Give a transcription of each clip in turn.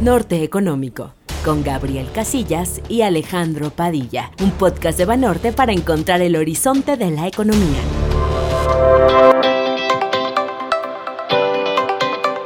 Norte Económico, con Gabriel Casillas y Alejandro Padilla, un podcast de Banorte para encontrar el horizonte de la economía.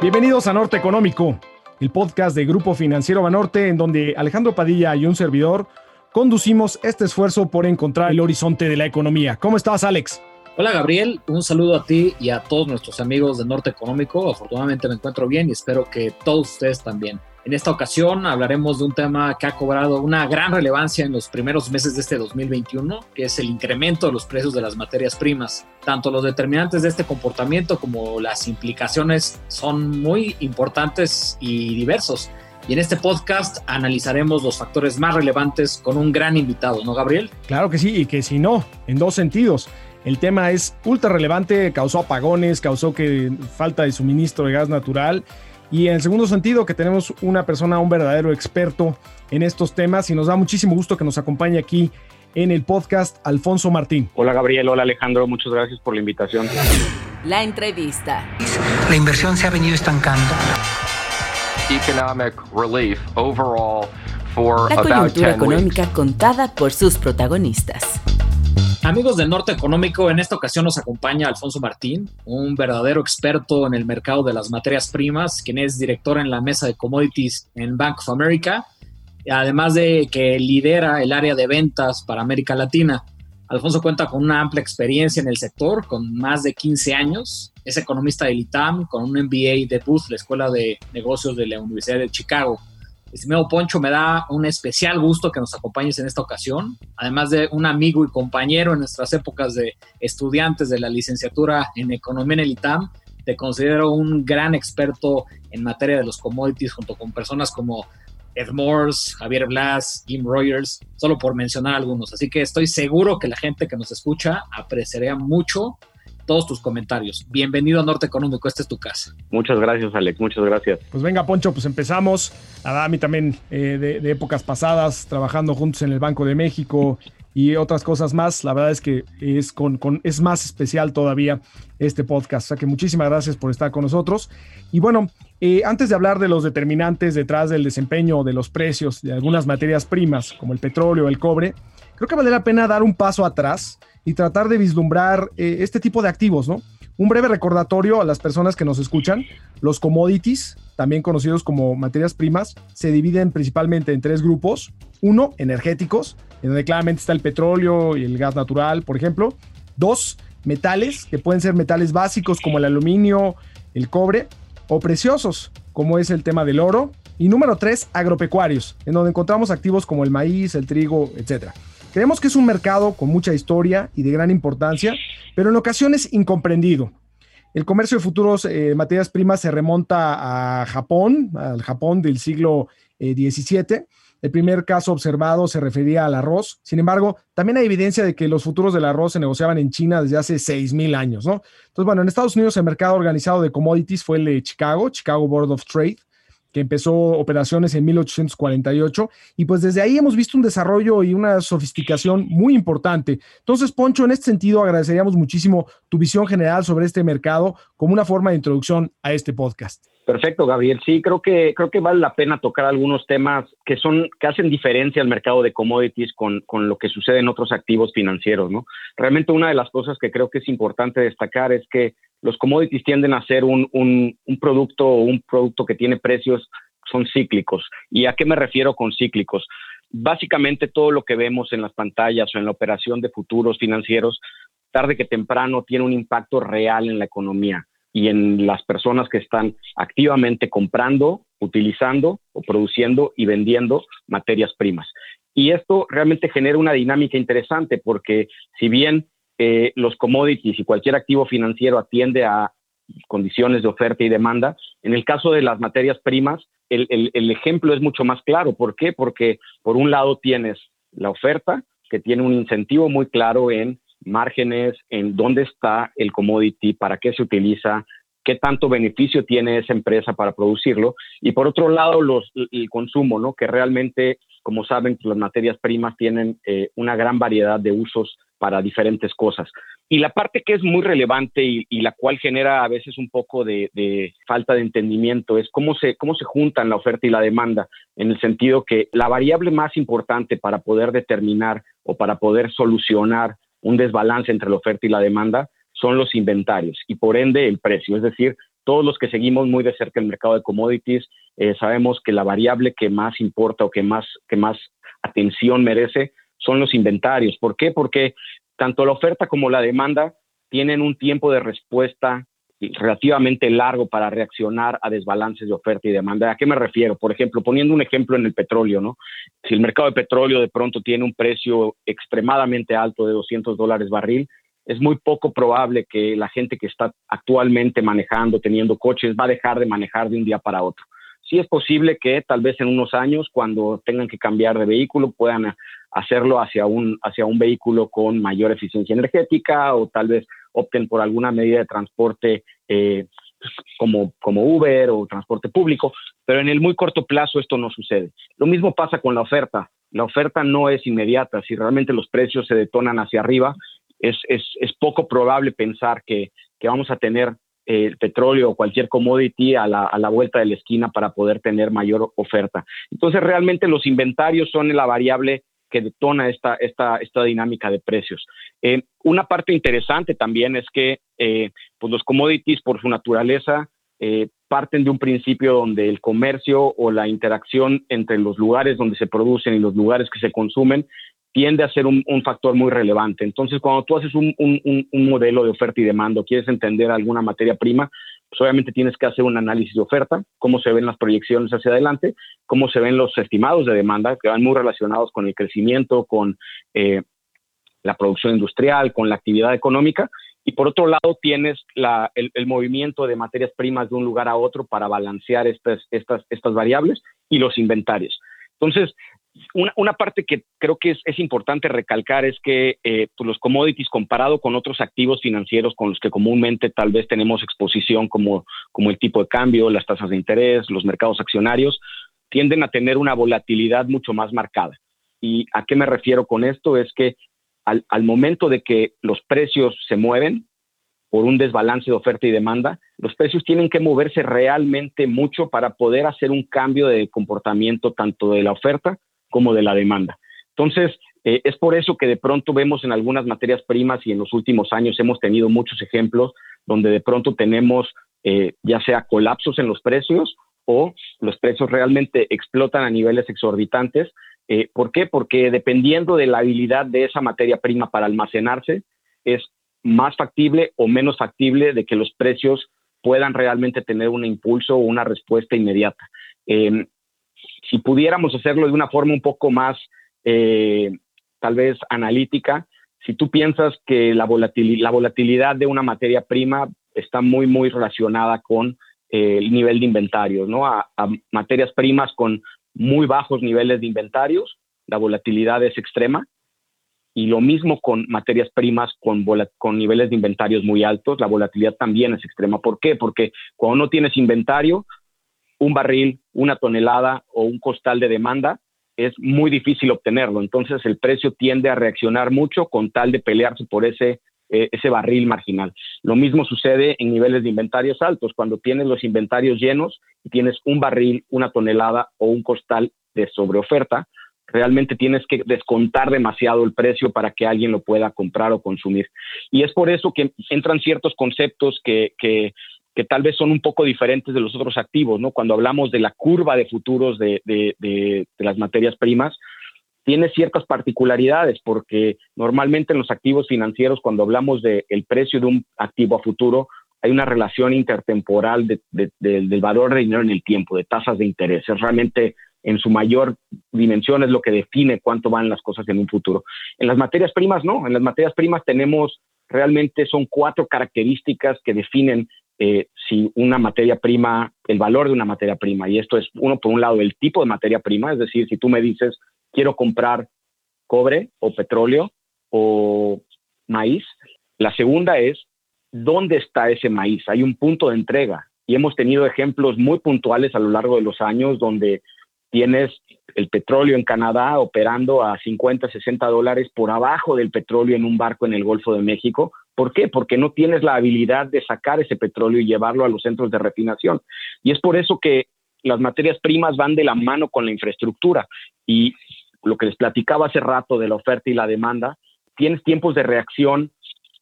Bienvenidos a Norte Económico, el podcast de Grupo Financiero Banorte, en donde Alejandro Padilla y un servidor conducimos este esfuerzo por encontrar el horizonte de la economía. ¿Cómo estás, Alex? Hola Gabriel, un saludo a ti y a todos nuestros amigos de Norte Económico. Afortunadamente me encuentro bien y espero que todos ustedes también. En esta ocasión hablaremos de un tema que ha cobrado una gran relevancia en los primeros meses de este 2021, que es el incremento de los precios de las materias primas. Tanto los determinantes de este comportamiento como las implicaciones son muy importantes y diversos. Y en este podcast analizaremos los factores más relevantes con un gran invitado, ¿no, Gabriel? Claro que sí, y que si no, en dos sentidos. El tema es ultra relevante, causó apagones, causó que falta de suministro de gas natural. Y en el segundo sentido, que tenemos una persona, un verdadero experto en estos temas y nos da muchísimo gusto que nos acompañe aquí en el podcast Alfonso Martín. Hola Gabriel, hola Alejandro, muchas gracias por la invitación. La entrevista. La inversión se ha venido estancando. Economic relief overall for la coyuntura económica contada por sus protagonistas. Amigos de Norte Económico, en esta ocasión nos acompaña Alfonso Martín, un verdadero experto en el mercado de las materias primas, quien es director en la mesa de commodities en Bank of America, además de que lidera el área de ventas para América Latina. Alfonso cuenta con una amplia experiencia en el sector, con más de 15 años. Es economista del ITAM, con un MBA de Booth, la Escuela de Negocios de la Universidad de Chicago. Estimado Poncho, me da un especial gusto que nos acompañes en esta ocasión, además de un amigo y compañero en nuestras épocas de estudiantes de la licenciatura en Economía en el ITAM. Te considero un gran experto en materia de los commodities junto con personas como Ed Morse, Javier Blas, Jim Rogers, solo por mencionar algunos. Así que estoy seguro que la gente que nos escucha apreciaría mucho todos tus comentarios. Bienvenido a Norte Económico, esta es tu casa. Muchas gracias, Alex, muchas gracias. Pues venga, Poncho, pues empezamos. A mí también eh, de, épocas pasadas, trabajando juntos en el Banco de México y otras cosas más. La verdad es que es, con, es más especial todavía este podcast. O sea que muchísimas gracias por estar con nosotros. Y bueno, eh, antes de hablar de los determinantes detrás del desempeño de los precios de algunas materias primas, como el petróleo, el cobre, creo que vale la pena dar un paso atrás y tratar de vislumbrar eh, este tipo de activos, ¿no? Un breve recordatorio a las personas que nos escuchan. Los commodities, también conocidos como materias primas, se dividen principalmente en tres grupos. Uno, energéticos, en donde claramente está el petróleo y el gas natural, por ejemplo. Dos, metales, que pueden ser metales básicos como el aluminio, el cobre, o preciosos, como es el tema del oro. Y número tres, agropecuarios, en donde encontramos activos como el maíz, el trigo, etcétera. Creemos que es un mercado con mucha historia y de gran importancia, pero en ocasiones incomprendido. El comercio de futuros eh, materias primas se remonta a Japón, al Japón del siglo XVII. Eh, el primer caso observado se refería al arroz. Sin embargo, también hay evidencia de que los futuros del arroz se negociaban en China desde hace 6.000 años, ¿no? Entonces, bueno, en Estados Unidos el mercado organizado de commodities fue el de Chicago, Chicago Board of Trade que empezó operaciones en 1848 y pues desde ahí hemos visto un desarrollo y una sofisticación muy importante. Entonces, Poncho, en este sentido agradeceríamos muchísimo tu visión general sobre este mercado como una forma de introducción a este podcast. Perfecto, Gabriel. Sí, creo que creo que vale la pena tocar algunos temas que son que hacen diferencia al mercado de commodities con, con lo que sucede en otros activos financieros, ¿no? Realmente una de las cosas que creo que es importante destacar es que los commodities tienden a ser un, producto o un producto que tiene precios son cíclicos. ¿Y a qué me refiero con cíclicos? Básicamente todo lo que vemos en las pantallas o en la operación de futuros financieros, tarde que temprano tiene un impacto real en la economía y en las personas que están activamente comprando, utilizando o produciendo y vendiendo materias primas. Y esto realmente genera una dinámica interesante porque si bien eh, los commodities y cualquier activo financiero atiende a condiciones de oferta y demanda, en el caso de las materias primas, el, el ejemplo es mucho más claro. ¿Por qué? Porque por un lado tienes la oferta, que tiene un incentivo muy claro en márgenes, en dónde está el commodity, para qué se utiliza, qué tanto beneficio tiene esa empresa para producirlo. Y por otro lado, los, el consumo, ¿no? que realmente, como saben, las materias primas tienen eh, una gran variedad de usos para diferentes cosas. Y la parte que es muy relevante y, la cual genera a veces un poco de, falta de entendimiento es cómo se, cómo se juntan la oferta y la demanda, en el sentido que la variable más importante para poder determinar o para poder solucionar un desbalance entre la oferta y la demanda son los inventarios y por ende el precio. Es decir, todos los que seguimos muy de cerca el mercado de commodities eh, sabemos que la variable que más importa o que más, que más atención merece son los inventarios. ¿Por qué? Porque tanto la oferta como la demanda tienen un tiempo de respuesta relativamente largo para reaccionar a desbalances de oferta y demanda. ¿A qué me refiero? Por ejemplo, poniendo un ejemplo en el petróleo, ¿no? Si el mercado de petróleo de pronto tiene un precio extremadamente alto de 200 dólares barril, es muy poco probable que la gente que está actualmente manejando, teniendo coches, va a dejar de manejar de un día para otro. Sí es posible que tal vez en unos años, cuando tengan que cambiar de vehículo, puedan hacerlo hacia un, hacia un vehículo con mayor eficiencia energética o tal vez opten por alguna medida de transporte eh, como, como Uber o transporte público, pero en el muy corto plazo esto no sucede. Lo mismo pasa con la oferta. La oferta no es inmediata. Si realmente los precios se detonan hacia arriba, es, es, es poco probable pensar que, que vamos a tener el petróleo o cualquier commodity a la, a la, vuelta de la esquina para poder tener mayor oferta. Entonces, realmente los inventarios son la variable que detona esta, esta, esta dinámica de precios. Eh, una parte interesante también es que eh, pues los commodities, por su naturaleza, eh, parten de un principio donde el comercio o la interacción entre los lugares donde se producen y los lugares que se consumen tiende a ser un, factor muy relevante. Entonces, cuando tú haces un, modelo de oferta y demanda, quieres entender alguna materia prima, pues obviamente tienes que hacer un análisis de oferta, cómo se ven las proyecciones hacia adelante, cómo se ven los estimados de demanda, que van muy relacionados con el crecimiento, con eh, la producción industrial, con la actividad económica. Y por otro lado, tienes el, movimiento de materias primas de un lugar a otro para balancear estas, estas variables y los inventarios. Entonces, una, parte que creo que es, importante recalcar es que eh, pues, los commodities comparado con otros activos financieros con los que comúnmente tal vez tenemos exposición como, como el tipo de cambio, las tasas de interés, los mercados accionarios, tienden a tener una volatilidad mucho más marcada. ¿Y a qué me refiero con esto? Es que al, al momento de que los precios se mueven por un desbalance de oferta y demanda, los precios tienen que moverse realmente mucho para poder hacer un cambio de comportamiento tanto de la oferta como de la demanda. Entonces, eh, es por eso que de pronto vemos en algunas materias primas y en los últimos años hemos tenido muchos ejemplos donde de pronto tenemos eh, ya sea colapsos en los precios o los precios realmente explotan a niveles exorbitantes. Eh, ¿Por qué? Porque dependiendo de la habilidad de esa materia prima para almacenarse, es más factible o menos factible de que los precios puedan realmente tener un impulso o una respuesta inmediata. Eh, si pudiéramos hacerlo de una forma un poco más, eh, tal vez analítica, si tú piensas que la, la volatilidad de una materia prima está muy, muy relacionada con eh, el nivel de inventarios, ¿no? A, materias primas con muy bajos niveles de inventarios, la volatilidad es extrema. Y lo mismo con materias primas con, con niveles de inventarios muy altos, la volatilidad también es extrema. ¿Por qué? Porque cuando no tienes inventario, un barril, una tonelada o un costal de demanda, es muy difícil obtenerlo. Entonces el precio tiende a reaccionar mucho con tal de pelearse por ese, eh, ese barril marginal. Lo mismo sucede en niveles de inventarios altos. Cuando tienes los inventarios llenos y tienes un barril, una tonelada o un costal de sobreoferta, realmente tienes que descontar demasiado el precio para que alguien lo pueda comprar o consumir. Y es por eso que entran ciertos conceptos que, que que tal vez son un poco diferentes de los otros activos, ¿no? Cuando hablamos de la curva de futuros de, de, las materias primas, tiene ciertas particularidades porque normalmente en los activos financieros, cuando hablamos del precio de un activo a futuro, hay una relación intertemporal del valor de dinero en el tiempo, de tasas de interés. Es realmente en su mayor dimensión es lo que define cuánto van las cosas en un futuro. En las materias primas no, en las materias primas tenemos realmente son cuatro características que definen eh, si una materia prima, el valor de una materia prima, y esto es uno por un lado el tipo de materia prima, es decir, si tú me dices quiero comprar cobre o petróleo o maíz, la segunda es dónde está ese maíz, hay un punto de entrega y hemos tenido ejemplos muy puntuales a lo largo de los años donde tienes el petróleo en Canadá operando a 50, 60 dólares por abajo del petróleo en un barco en el Golfo de México, ¿Por qué? Porque no tienes la habilidad de sacar ese petróleo y llevarlo a los centros de refinación. Y es por eso que las materias primas van de la mano con la infraestructura. Y lo que les platicaba hace rato de la oferta y la demanda, tienes tiempos de reacción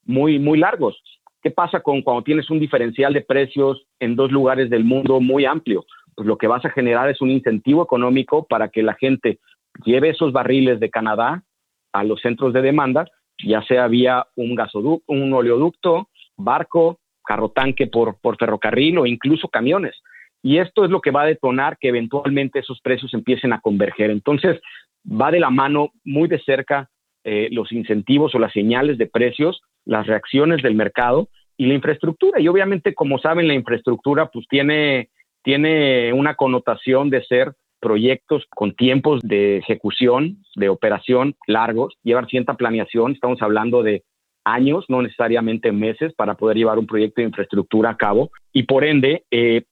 muy, muy largos. ¿Qué pasa con cuando tienes un diferencial de precios en dos lugares del mundo muy amplio? Pues lo que vas a generar es un incentivo económico para que la gente lleve esos barriles de Canadá a los centros de demanda, ya sea vía un gasoducto, un oleoducto, barco, carro tanque por, por ferrocarril o incluso camiones. Y esto es lo que va a detonar que eventualmente esos precios empiecen a converger. Entonces, va de la mano muy de cerca eh, los incentivos o las señales de precios, las reacciones del mercado y la infraestructura. Y obviamente, como saben, la infraestructura pues tiene, tiene una connotación de ser proyectos con tiempos de ejecución, de operación largos, llevar cierta planeación, estamos hablando de años, no necesariamente meses, para poder llevar un proyecto de infraestructura a cabo. Y por ende, eh,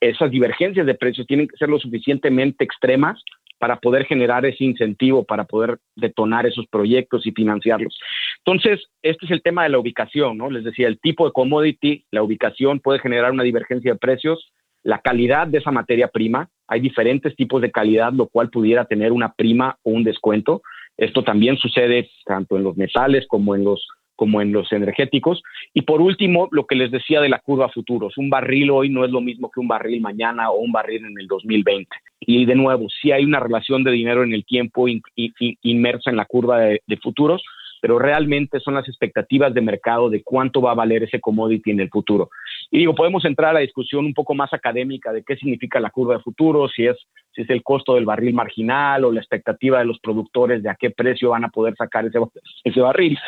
esas divergencias de precios tienen que ser lo suficientemente extremas para poder generar ese incentivo, para poder detonar esos proyectos y financiarlos. Entonces, este es el tema de la ubicación, ¿no? Les decía, el tipo de commodity, la ubicación puede generar una divergencia de precios, la calidad de esa materia prima, hay diferentes tipos de calidad, lo cual pudiera tener una prima o un descuento. Esto también sucede tanto en los metales como en los como en los energéticos. Y por último, lo que les decía de la curva futuros. Un barril hoy no es lo mismo que un barril mañana o un barril en el 2020. Y de nuevo, sí hay una relación de dinero en el tiempo inmersa en la curva de futuros, pero realmente son las expectativas de mercado de cuánto va a valer ese commodity en el futuro. Y digo, podemos entrar a la discusión un poco más académica de qué significa la curva de futuro, si es, si es el costo del barril marginal o la expectativa de los productores de a qué precio van a poder sacar ese, ese barril.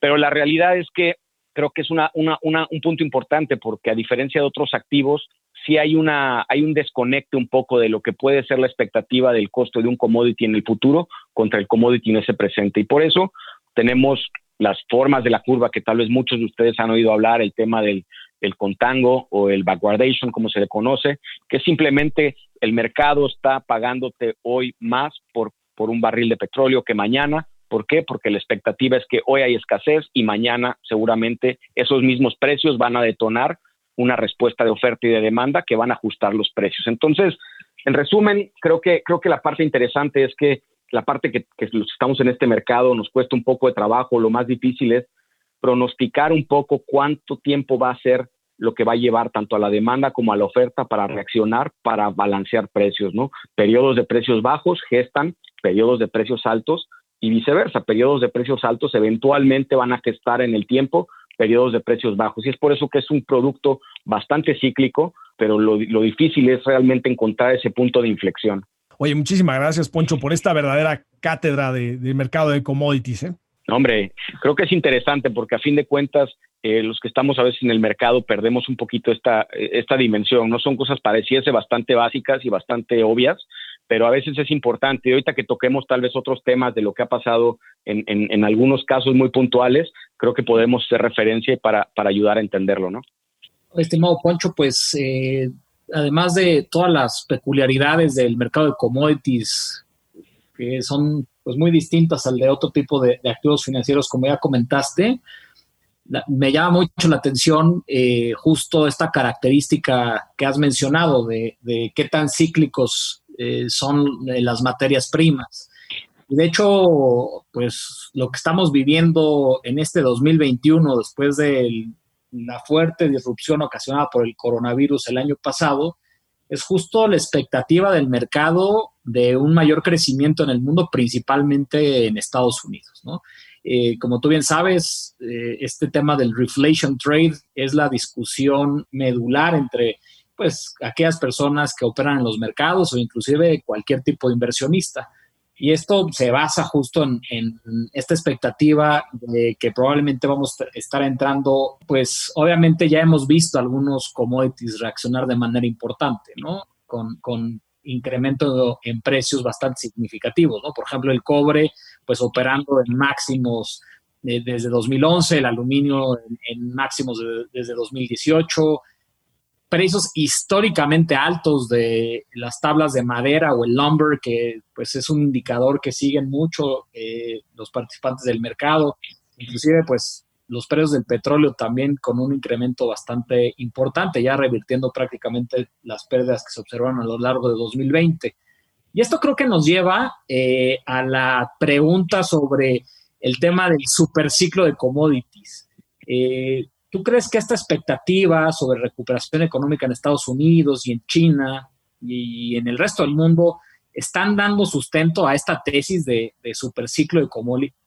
Pero la realidad es que creo que es una, una, una, un punto importante porque a diferencia de otros activos, sí hay, una, hay un desconecte un poco de lo que puede ser la expectativa del costo de un commodity en el futuro contra el commodity en ese presente. Y por eso tenemos las formas de la curva que tal vez muchos de ustedes han oído hablar, el tema del el contango o el backwardation, como se le conoce, que simplemente el mercado está pagándote hoy más por, por un barril de petróleo que mañana. ¿Por qué? Porque la expectativa es que hoy hay escasez y mañana seguramente esos mismos precios van a detonar una respuesta de oferta y de demanda que van a ajustar los precios. Entonces, en resumen, creo que, creo que la parte interesante es que la parte que, que estamos en este mercado nos cuesta un poco de trabajo, lo más difícil es pronosticar un poco cuánto tiempo va a ser lo que va a llevar tanto a la demanda como a la oferta para reaccionar, para balancear precios, ¿no? Periodos de precios bajos gestan periodos de precios altos y viceversa. Periodos de precios altos eventualmente van a gestar en el tiempo periodos de precios bajos. Y es por eso que es un producto bastante cíclico, pero lo, difícil es realmente encontrar ese punto de inflexión. Oye, muchísimas gracias, Poncho, por esta verdadera cátedra de, de mercado de commodities. ¿eh? Hombre, creo que es interesante porque a fin de cuentas eh, los que estamos a veces en el mercado perdemos un poquito esta, esta dimensión. No son cosas pareciese bastante básicas y bastante obvias, pero a veces es importante. Y ahorita que toquemos tal vez otros temas de lo que ha pasado en, en, algunos casos muy puntuales, creo que podemos hacer referencia para, para ayudar a entenderlo, ¿no? Estimado Poncho, pues eh, además de todas las peculiaridades del mercado de commodities que son pues muy distintas al de otro tipo de, activos financieros, como ya comentaste. me llama mucho la atención eh, justo esta característica que has mencionado de, qué tan cíclicos eh, son las materias primas. de hecho, pues lo que estamos viviendo en este 2021, después de la fuerte disrupción ocasionada por el coronavirus el año pasado, es justo la expectativa del mercado de un mayor crecimiento en el mundo, principalmente en Estados Unidos. Eh, como tú bien sabes, eh, este tema del reflation trade es la discusión medular entre pues, aquellas personas que operan en los mercados o inclusive cualquier tipo de inversionista. Y esto se basa justo en, en, esta expectativa de que probablemente vamos a estar entrando, pues obviamente ya hemos visto algunos commodities reaccionar de manera importante, ¿no? Con, incremento en precios bastante significativos, ¿no? Por ejemplo, el cobre, pues operando en máximos desde 2011, el aluminio en, máximos desde 2018, precios históricamente altos de las tablas de madera o el lumber, que pues es un indicador que siguen mucho eh, los participantes del mercado. Inclusive, pues los precios del petróleo también con un incremento bastante importante, ya revirtiendo prácticamente las pérdidas que se observaron a lo largo de 2020. Y esto creo que nos lleva eh, a la pregunta sobre el tema del superciclo de commodities. Eh, ¿Tú crees que esta expectativa sobre recuperación económica en Estados Unidos y en China y en el resto del mundo están dando sustento a esta tesis de, superciclo de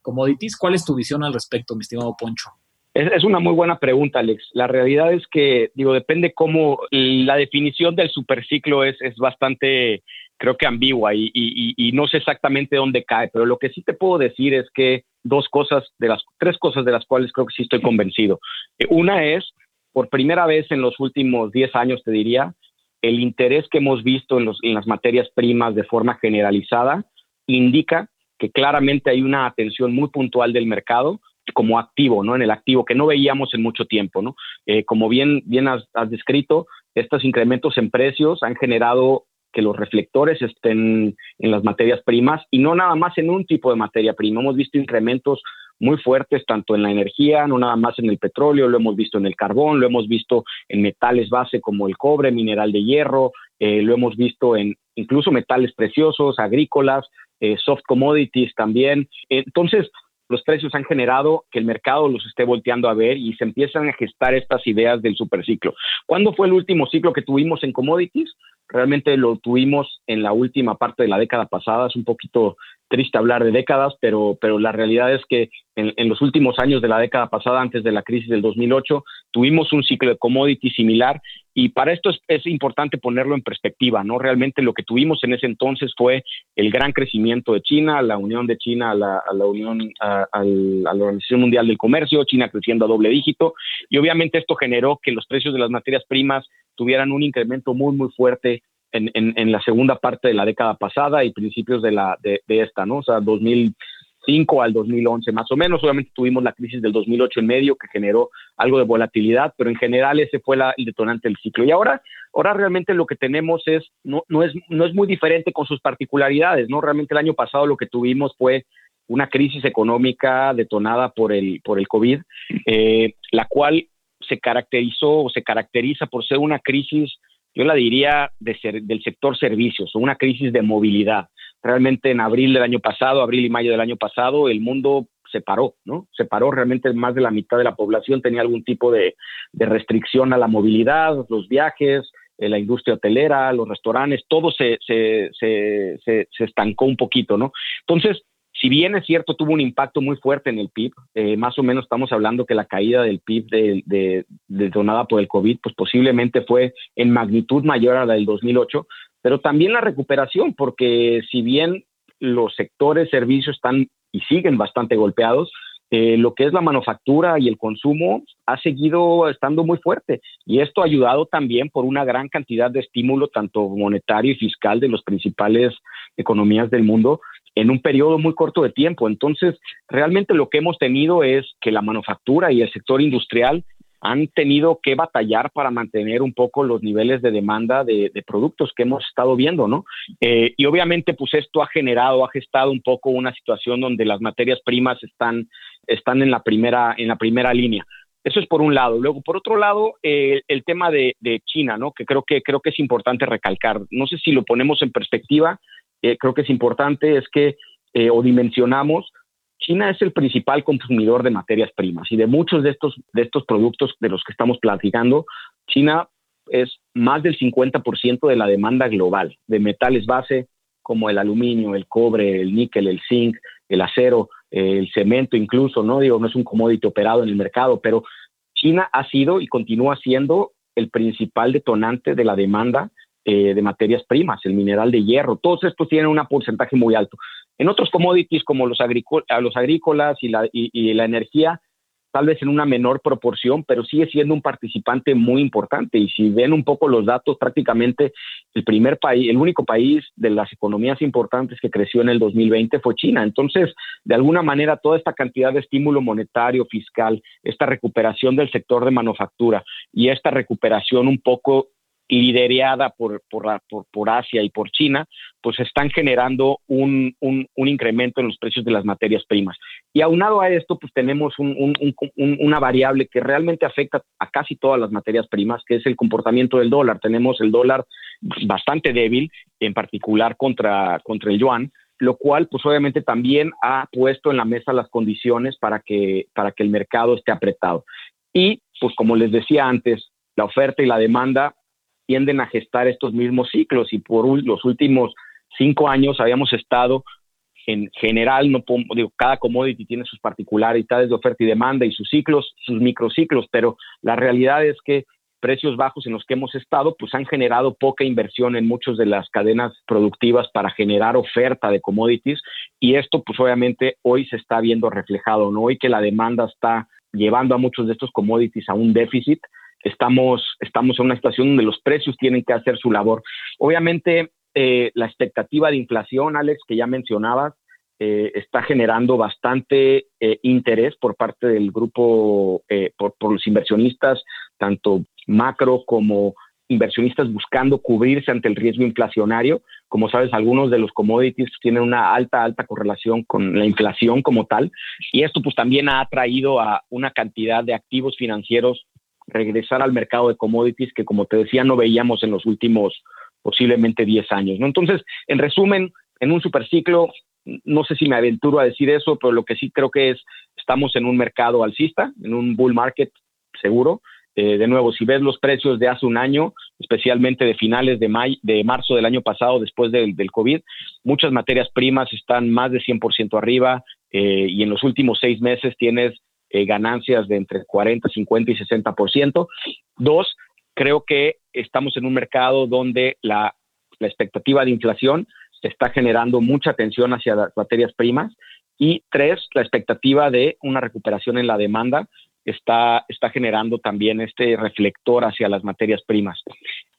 commodities? ¿Cuál es tu visión al respecto, mi estimado Poncho? Es, una muy buena pregunta, Alex. La realidad es que, digo, depende cómo la definición del superciclo es, es bastante, creo que ambigua y, no sé exactamente dónde cae, pero lo que sí te puedo decir es que dos cosas, de las tres cosas de las cuales creo que sí estoy convencido. Eh, una es, por primera vez en los últimos 10 años, te diría, el interés que hemos visto en, los, en las materias primas de forma generalizada indica que claramente hay una atención muy puntual del mercado como activo, ¿no? En el activo que no veíamos en mucho tiempo, ¿no? Eh, como bien, bien has, descrito, estos incrementos en precios han generado que los reflectores estén en las materias primas y no nada más en un tipo de materia prima. Hemos visto incrementos muy fuertes tanto en la energía, no nada más en el petróleo, lo hemos visto en el carbón, lo hemos visto en metales base como el cobre, mineral de hierro, eh, lo hemos visto en incluso metales preciosos, agrícolas, eh, soft commodities también. Entonces, los precios han generado que el mercado los esté volteando a ver y se empiezan a gestar estas ideas del superciclo. ¿Cuándo fue el último ciclo que tuvimos en commodities? Realmente lo tuvimos en la última parte de la década pasada. Es un poquito triste hablar de décadas, pero, pero la realidad es que en, los últimos años de la década pasada, antes de la crisis del 2008, tuvimos un ciclo de commodity similar y para esto es, importante ponerlo en perspectiva, ¿no? Realmente lo que tuvimos en ese entonces fue el gran crecimiento de China, la unión de China a la, Unión, a, la Organización Mundial del Comercio, China creciendo a doble dígito y obviamente esto generó que los precios de las materias primas tuvieran un incremento muy, muy fuerte en, en, la segunda parte de la década pasada y principios de, la, de, esta, ¿no? O sea, 2005 al 2011 más o menos. Obviamente tuvimos la crisis del 2008 en medio que generó algo de volatilidad, pero en general ese fue la, el detonante del ciclo. Y ahora, ahora realmente lo que tenemos es no, no, es, no es muy diferente con sus particularidades, ¿no? Realmente el año pasado lo que tuvimos fue una crisis económica detonada por el, por el COVID, eh, la cual se caracterizó o se caracteriza por ser una crisis yo la diría del sector servicios o una crisis de movilidad. Realmente en abril del año pasado, abril y mayo del año pasado, el mundo se paró, ¿no? Se paró realmente más de la mitad de la población tenía algún tipo de, restricción a la movilidad, los viajes, eh, la industria hotelera, los restaurantes, todo se, se, se, se, estancó un poquito, ¿no? Entonces, si bien es cierto, tuvo un impacto muy fuerte en el PIB, eh, más o menos estamos hablando que la caída del PIB de, detonada por el COVID, pues posiblemente fue en magnitud mayor a la del 2008, pero también la recuperación, porque si bien los sectores servicios están y siguen bastante golpeados, eh, lo que es la manufactura y el consumo ha seguido estando muy fuerte y esto ha ayudado también por una gran cantidad de estímulo tanto monetario y fiscal de las principales economías del mundo en un periodo muy corto de tiempo. Entonces, realmente lo que hemos tenido es que la manufactura y el sector industrial han tenido que batallar para mantener un poco los niveles de demanda de, productos que hemos estado viendo, ¿no? Eh, y obviamente, pues esto ha generado, ha gestado un poco una situación donde las materias primas están, están en la primera, en la primera línea. Eso es por un lado. Luego, por otro lado, eh, el tema de, de, China, ¿no? Que creo que creo que es importante recalcar. No sé si lo ponemos en perspectiva, eh, creo que es importante es que eh, o dimensionamos, China es el principal consumidor de materias primas y de muchos de estos, de estos productos de los que estamos platicando, China es más del 50% de la demanda global de metales base como el aluminio, el cobre, el níquel, el zinc, el acero, el cemento incluso, ¿no? Digo, no es un commodity operado en el mercado, pero China ha sido y continúa siendo el principal detonante de la demanda eh, de materias primas, el mineral de hierro, todos estos tienen un porcentaje muy alto. En otros commodities como los, agrícolas y la, y, la energía, tal vez en una menor proporción, pero sigue siendo un participante muy importante. Y si ven un poco los datos, prácticamente el primer país, el único país de las economías importantes que creció en el 2020 fue China. Entonces, de alguna manera, toda esta cantidad de estímulo monetario, fiscal, esta recuperación del sector de manufactura y esta recuperación un poco liderada por, por, por, Asia y por China, pues están generando un, un, incremento en los precios de las materias primas. Y aunado a esto, pues tenemos una variable que realmente afecta a casi todas las materias primas, que es el comportamiento del dólar. Tenemos el dólar bastante débil, en particular contra, contra el yuan, lo cual pues obviamente también ha puesto en la mesa las condiciones para que, para que el mercado esté apretado. Y pues como les decía antes, la oferta y la demanda tienden a gestar estos mismos ciclos y por los últimos cinco años habíamos estado en general, no digo, cada commodity tiene sus particularidades de oferta y demanda y sus ciclos, sus microciclos, pero la realidad es que precios bajos en los que hemos estado, pues han generado poca inversión en muchas de las cadenas productivas para generar oferta de commodities y esto pues obviamente hoy se está viendo reflejado, ¿no? Hoy que la demanda está llevando a muchos de estos commodities a un déficit, estamos, estamos en una situación donde los precios tienen que hacer su labor. Obviamente, eh, la expectativa de inflación, Alex, que ya mencionabas, eh, está generando bastante eh, interés por parte del grupo, por, por, los inversionistas, tanto macro como inversionistas buscando cubrirse ante el riesgo inflacionario. Como sabes, algunos de los commodities tienen una alta, alta correlación con la inflación como tal. Y esto pues también ha atraído a una cantidad de activos financieros regresar al mercado de commodities que, como te decía, no veíamos en los últimos posiblemente 10 años. ¿no? Entonces, en resumen, en un superciclo, no sé si me aventuro a decir eso, pero lo que sí creo que es, estamos en un mercado alcista, en un bull market seguro. Eh, de nuevo, si ves los precios de hace un año, especialmente de finales de, de marzo del año pasado, después del, del COVID, muchas materias primas están más de 100% arriba eh, y en los últimos seis meses tienes eh, ganancias de entre 40, 50 y 60%. Dos, creo que estamos en un mercado donde la, la expectativa de inflación está generando mucha atención hacia las materias primas. Y tres, la expectativa de una recuperación en la demanda está, está generando también este reflector hacia las materias primas.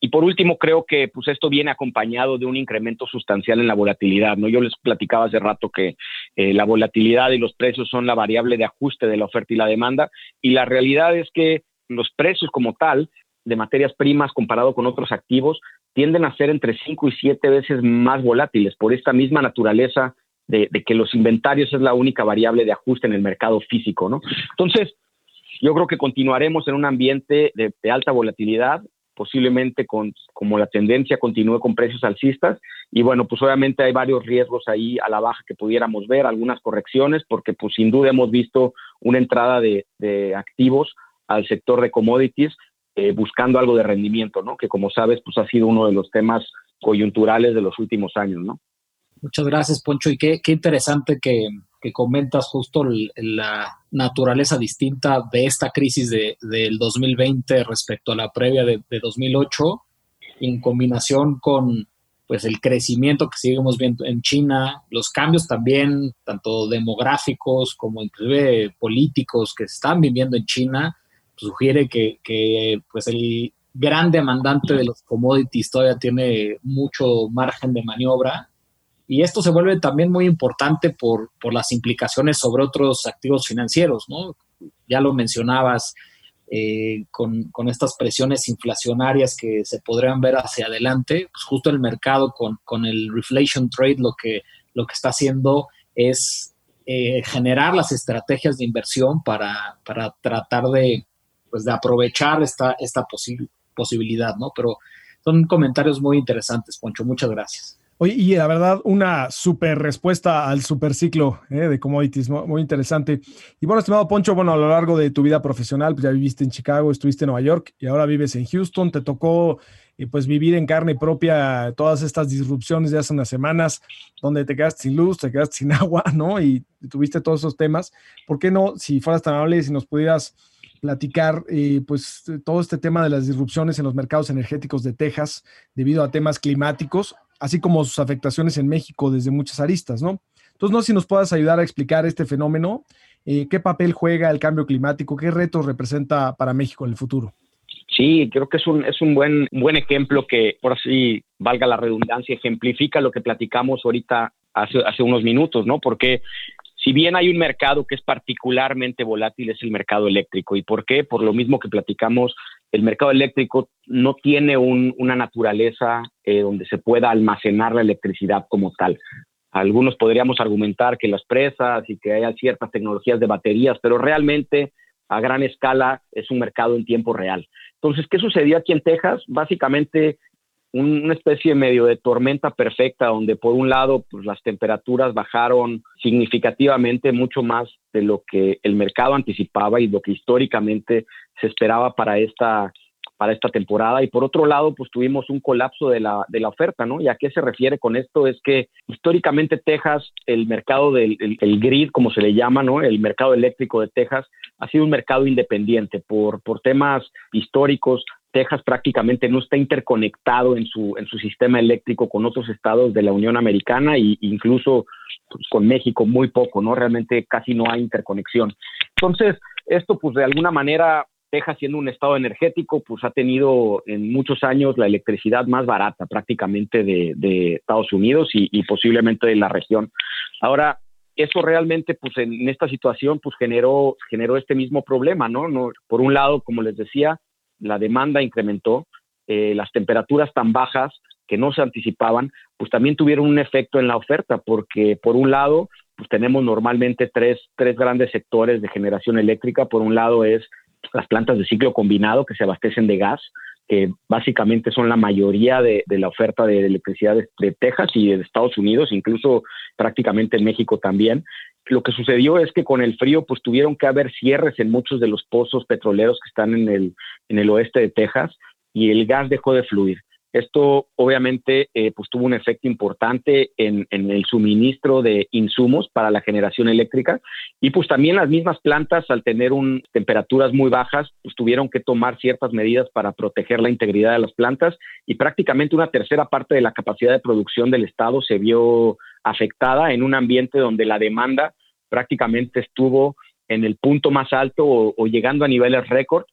Y por último, creo que pues esto viene acompañado de un incremento sustancial en la volatilidad. ¿no? Yo les platicaba hace rato que eh, la volatilidad y los precios son la variable de ajuste de la oferta y la demanda, y la realidad es que los precios como tal de materias primas comparado con otros activos tienden a ser entre 5 y 7 veces más volátiles por esta misma naturaleza de, que los inventarios es la única variable de ajuste en el mercado físico. ¿no? Entonces, yo creo que continuaremos en un ambiente de alta volatilidad posiblemente con, como la tendencia continúe con precios alcistas. Y bueno, pues obviamente hay varios riesgos ahí a la baja que pudiéramos ver, algunas correcciones, porque pues sin duda hemos visto una entrada de, activos al sector de commodities eh, buscando algo de rendimiento, ¿no? Que como sabes, pues ha sido uno de los temas coyunturales de los últimos años, ¿no? Muchas gracias, Poncho. Y qué, qué interesante que, que comentas justo la naturaleza distinta de esta crisis de, del 2020 respecto a la previa de, 2008, en combinación con pues el crecimiento que seguimos viendo en China, los cambios también, tanto demográficos como inclusive políticos que se están viviendo en China, sugiere que, que pues el gran demandante de los commodities todavía tiene mucho margen de maniobra y esto se vuelve también muy importante por, las implicaciones sobre otros activos financieros, ¿no? Ya lo mencionabas, eh, con, estas presiones inflacionarias que se podrían ver hacia adelante, pues justo el mercado con, el reflation trade lo que, lo que está haciendo es eh, generar las estrategias de inversión para, tratar de, pues, de aprovechar esta, esta posibilidad, ¿no? Pero son comentarios muy interesantes, Poncho. Muchas gracias. Oye, y la verdad, una super respuesta al super ciclo eh, de commodities, muy, interesante. Y bueno, estimado Poncho, bueno, a lo largo de tu vida profesional, pues ya viviste en Chicago, estuviste en Nueva York y ahora vives en Houston. Te tocó eh, pues vivir en carne propia todas estas disrupciones de hace unas semanas, donde te quedaste sin luz, te quedaste sin agua, ¿no? Y tuviste todos esos temas. ¿Por qué no, si fueras tan amable, si nos pudieras platicar eh, pues todo este tema de las disrupciones en los mercados energéticos de Texas debido a temas climáticos así como sus afectaciones en México desde muchas aristas, ¿no? Entonces, no sé si nos puedas ayudar a explicar este fenómeno, eh, qué papel juega el cambio climático, qué retos representa para México en el futuro. Sí, creo que es un, es un buen, buen ejemplo que, por así valga la redundancia, ejemplifica lo que platicamos ahorita hace, hace unos minutos, ¿no? Porque Si bien hay un mercado que es particularmente volátil, es el mercado eléctrico. ¿Y por qué? Por lo mismo que platicamos, el mercado eléctrico no tiene una naturaleza eh, donde se pueda almacenar la electricidad como tal. Algunos podríamos argumentar que las presas y que haya ciertas tecnologías de baterías, pero realmente a gran escala es un mercado en tiempo real. Entonces, ¿qué sucedió aquí en Texas? Básicamente una especie medio de tormenta perfecta donde por un lado pues, las temperaturas bajaron significativamente mucho más de lo que el mercado anticipaba y lo que históricamente se esperaba para esta para esta temporada y por otro lado pues tuvimos un colapso de la, de la oferta, ¿no? ¿Y a qué se refiere con esto? Es que históricamente Texas, el mercado del el, grid, como se le llama, ¿no? El mercado eléctrico de Texas ha sido un mercado independiente por, por temas históricos, Texas prácticamente no está interconectado en su, en su sistema eléctrico con otros estados de la Unión Americana e incluso pues, con México muy poco, ¿no? Realmente casi no hay interconexión. Entonces, esto pues de alguna manera, Texas siendo un estado energético, pues ha tenido en muchos años la electricidad más barata prácticamente de, Estados Unidos y, y, posiblemente de la región. Ahora, eso realmente, pues en, esta situación, pues generó, generó este mismo problema, ¿no? ¿no? Por un lado, como les decía, la demanda incrementó, eh, las temperaturas tan bajas que no se anticipaban, pues también tuvieron un efecto en la oferta, porque por un lado, pues tenemos normalmente tres, tres grandes sectores de generación eléctrica. Por un lado es las plantas de ciclo combinado que se abastecen de gas, que básicamente son la mayoría de, la oferta de electricidad de, Texas y de Estados Unidos, incluso prácticamente en México también. Lo que sucedió es que con el frío, pues tuvieron que haber cierres en muchos de los pozos petroleros que están en el, en el oeste de Texas y el gas dejó de fluir. Esto obviamente eh, pues tuvo un efecto importante en, el suministro de insumos para la generación eléctrica y pues también las mismas plantas al tener un, temperaturas muy bajas pues tuvieron que tomar ciertas medidas para proteger la integridad de las plantas y prácticamente una tercera parte de la capacidad de producción del estado se vio afectada en un ambiente donde la demanda prácticamente estuvo en el punto más alto o llegando a niveles récord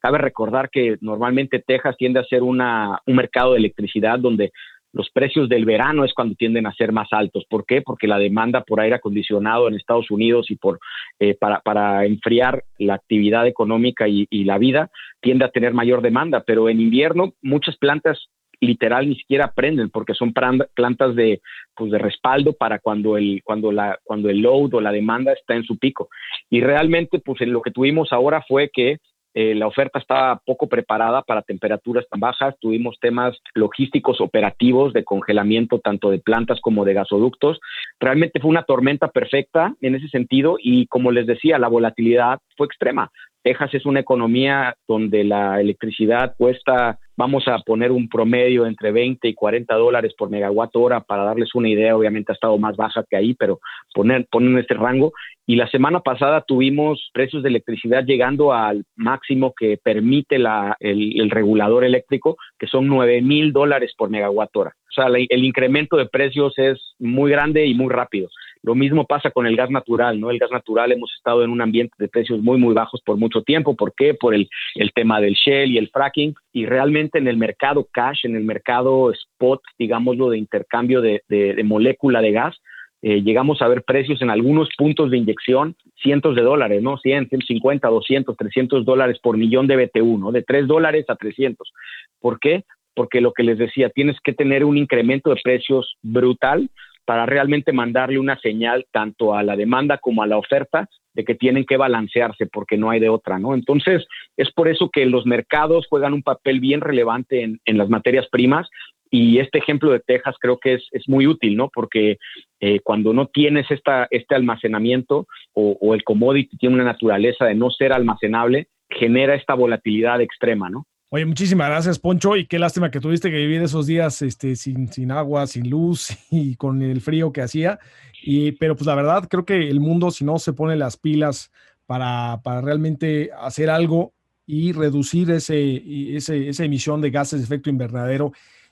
Cabe recordar que normalmente Texas tiende a ser un mercado de electricidad donde los precios del verano es cuando tienden a ser más altos. ¿Por qué? Porque la demanda por aire acondicionado en Estados Unidos y por eh, para, enfriar la actividad económica y, la vida tiende a tener mayor demanda. Pero en invierno muchas plantas literal ni siquiera prenden porque son plantas de pues de respaldo para cuando el cuando la cuando el load o la demanda está en su pico y realmente pues lo que tuvimos ahora fue que eh, la oferta estaba poco preparada para temperaturas tan bajas, tuvimos temas logísticos operativos de congelamiento tanto de plantas como de gasoductos. Realmente fue una tormenta perfecta en ese sentido y como les decía, la volatilidad fue extrema. Texas es una economía donde la electricidad cuesta, vamos a poner un promedio entre 20 y 40 dólares por megawatt hora para darles una idea, obviamente ha estado más baja que ahí, pero poner, poner en este rango. Y la semana pasada tuvimos precios de electricidad llegando al máximo que permite la, el, regulador eléctrico, que son 9 mil dólares por megawatt hora. O sea, el incremento de precios es muy grande y muy rápido. Lo mismo pasa con el gas natural, ¿no? El gas natural hemos estado en un ambiente de precios muy, muy bajos por mucho tiempo. ¿Por qué? Por el, tema del shell y el fracking. Y realmente en el mercado cash, en el mercado spot, digámoslo, de intercambio de, molécula de gas, eh, llegamos a ver precios en algunos puntos de inyección, cientos de dólares, ¿no? 100, 150, 200, 300 dólares por millón de BTU, ¿no? De 3 dólares a 300. ¿Por qué? Porque lo que les decía, tienes que tener un incremento de precios brutal para realmente mandarle una señal tanto a la demanda como a la oferta de que tienen que balancearse porque no hay de otra, ¿no? Entonces, es por eso que los mercados juegan un papel bien relevante en, las materias primas y este ejemplo de Texas creo que es, muy útil, ¿no? Porque eh, cuando no tienes esta, este almacenamiento o, o el commodity tiene una naturaleza de no ser almacenable, genera esta volatilidad extrema, ¿no? Oye, muchísimas gracias, Poncho, y qué lástima que tuviste que vivir esos días este, sin, sin agua, sin luz y con el frío que hacía. Y, pero pues la verdad, creo que el mundo, si no se pone las pilas para, para realmente hacer algo y reducir ese, ese, esa emisión de gases de efecto invernadero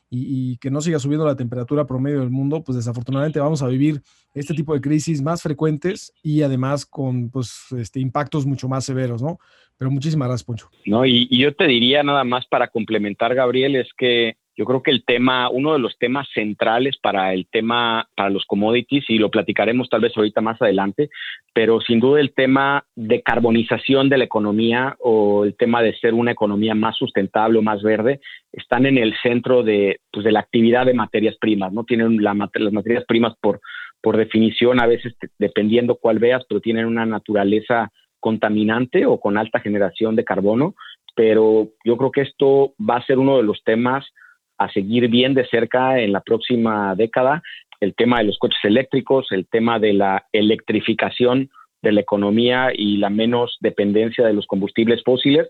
y, que no siga subiendo la temperatura promedio del mundo, pues desafortunadamente vamos a vivir este tipo de crisis más frecuentes y además con pues, este, impactos mucho más severos, ¿no? Pero muchísimas gracias, Poncho. No, y, yo te diría nada más para complementar, Gabriel, es que yo creo que el tema, uno de los temas centrales para el tema, para los commodities, y lo platicaremos tal vez ahorita más adelante, pero sin duda el tema de carbonización de la economía o el tema de ser una economía más sustentable o más verde, están en el centro de, pues, de la actividad de materias primas, ¿no? Tienen las materias primas por, por definición, a veces dependiendo cuál veas, pero tienen una naturaleza contaminante o con alta generación de carbono, pero yo creo que esto va a ser uno de los temas a seguir bien de cerca en la próxima década, el tema de los coches eléctricos, el tema de la electrificación de la economía y la menos dependencia de los combustibles fósiles.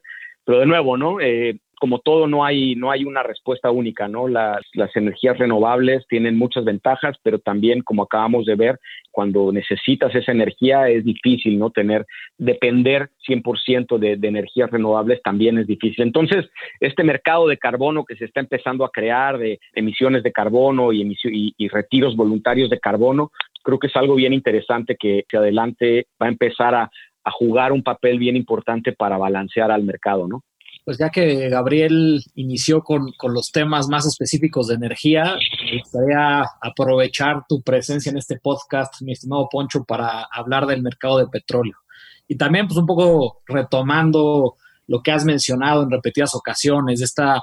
Pero de nuevo, ¿no? Eh, como todo, no hay, no hay una respuesta única, ¿no? Las, energías renovables tienen muchas ventajas, pero también, como acabamos de ver, cuando necesitas esa energía es difícil, ¿no? Tener, depender 100% de, de energías renovables también es difícil. Entonces, este mercado de carbono que se está empezando a crear, de emisiones de carbono y, y, y retiros voluntarios de carbono, creo que es algo bien interesante que adelante va a empezar a, a jugar un papel bien importante para balancear al mercado, ¿no? pues ya que Gabriel inició con, los temas más específicos de energía, me gustaría aprovechar tu presencia en este podcast, mi estimado Poncho, para hablar del mercado de petróleo. Y también, pues un poco retomando lo que has mencionado en repetidas ocasiones, esta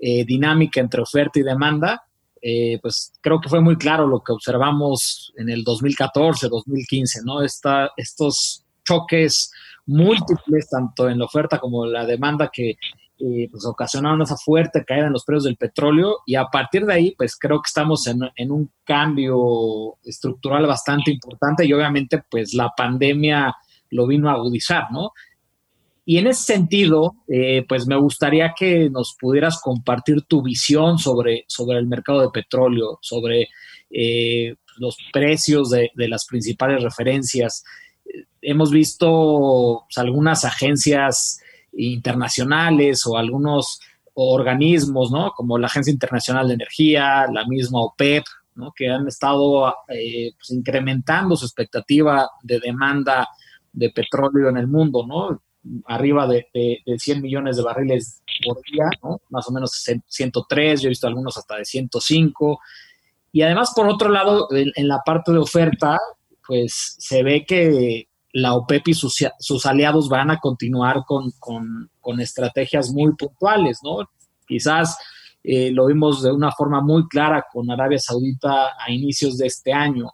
eh, dinámica entre oferta y demanda, eh, pues creo que fue muy claro lo que observamos en el 2014, 2015, ¿no? Esta, estos choques múltiples, tanto en la oferta como en la demanda, que eh, pues ocasionaron esa fuerte caída en los precios del petróleo y a partir de ahí, pues creo que estamos en, un cambio estructural bastante importante y obviamente pues la pandemia lo vino a agudizar, ¿no? Y en ese sentido, eh, pues me gustaría que nos pudieras compartir tu visión sobre, sobre el mercado de petróleo, sobre eh, los precios de las principales referencias hemos visto pues, algunas agencias internacionales o algunos organismos, ¿no? Como la Agencia Internacional de Energía, la misma OPEP, ¿no? Que han estado eh, pues, incrementando su expectativa de demanda de petróleo en el mundo, ¿no? Arriba de, 100 millones de barriles por día, ¿no? Más o menos 103, yo he visto algunos hasta de 105. Y además, por otro lado, en la parte de oferta, pues se ve que la OPEP y sus, aliados van a continuar con, estrategias muy puntuales, ¿no? Quizás eh, lo vimos de una forma muy clara con Arabia Saudita a inicios de este año.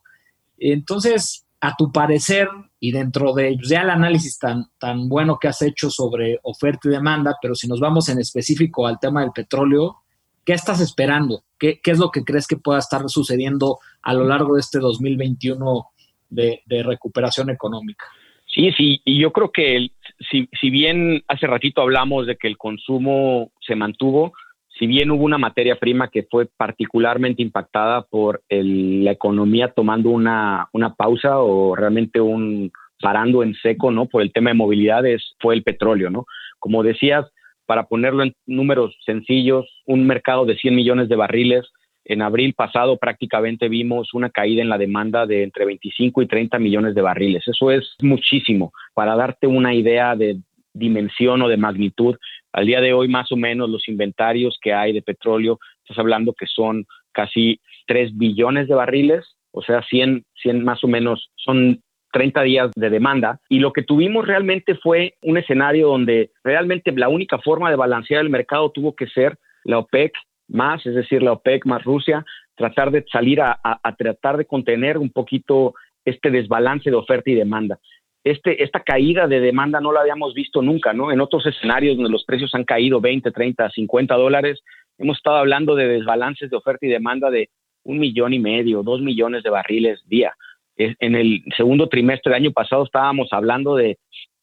Entonces, a tu parecer, y dentro de ya el análisis tan, tan bueno que has hecho sobre oferta y demanda, pero si nos vamos en específico al tema del petróleo, ¿qué estás esperando? ¿Qué, qué es lo que crees que pueda estar sucediendo a lo largo de este 2021 de, recuperación económica. Sí, sí, y yo creo que si, si bien hace ratito hablamos de que el consumo se mantuvo, si bien hubo una materia prima que fue particularmente impactada por la economía tomando una, una pausa o realmente un parando en seco, ¿no? Por el tema de movilidades, fue el petróleo, ¿no? Como decías, para ponerlo en números sencillos, un mercado de 100 millones de barriles en abril pasado prácticamente vimos una caída en la demanda de entre 25 y 30 millones de barriles. Eso es muchísimo. Para darte una idea de dimensión o de magnitud, al día de hoy más o menos los inventarios que hay de petróleo, estás hablando que son casi 3 billones de barriles, o sea, 100, 100 más o menos, son 30 días de demanda y lo que tuvimos realmente fue un escenario donde realmente la única forma de balancear el mercado tuvo que ser la OPEC más, es decir, la OPEC más Rusia, tratar de salir a, tratar de contener un poquito este desbalance de oferta y demanda. Este, esta caída de demanda no la habíamos visto nunca, ¿no? En otros escenarios donde los precios han caído 20, 30, 50 dólares, hemos estado hablando de desbalances de oferta y demanda de un millón y medio, dos millones de barriles día. En el segundo trimestre del año pasado estábamos hablando de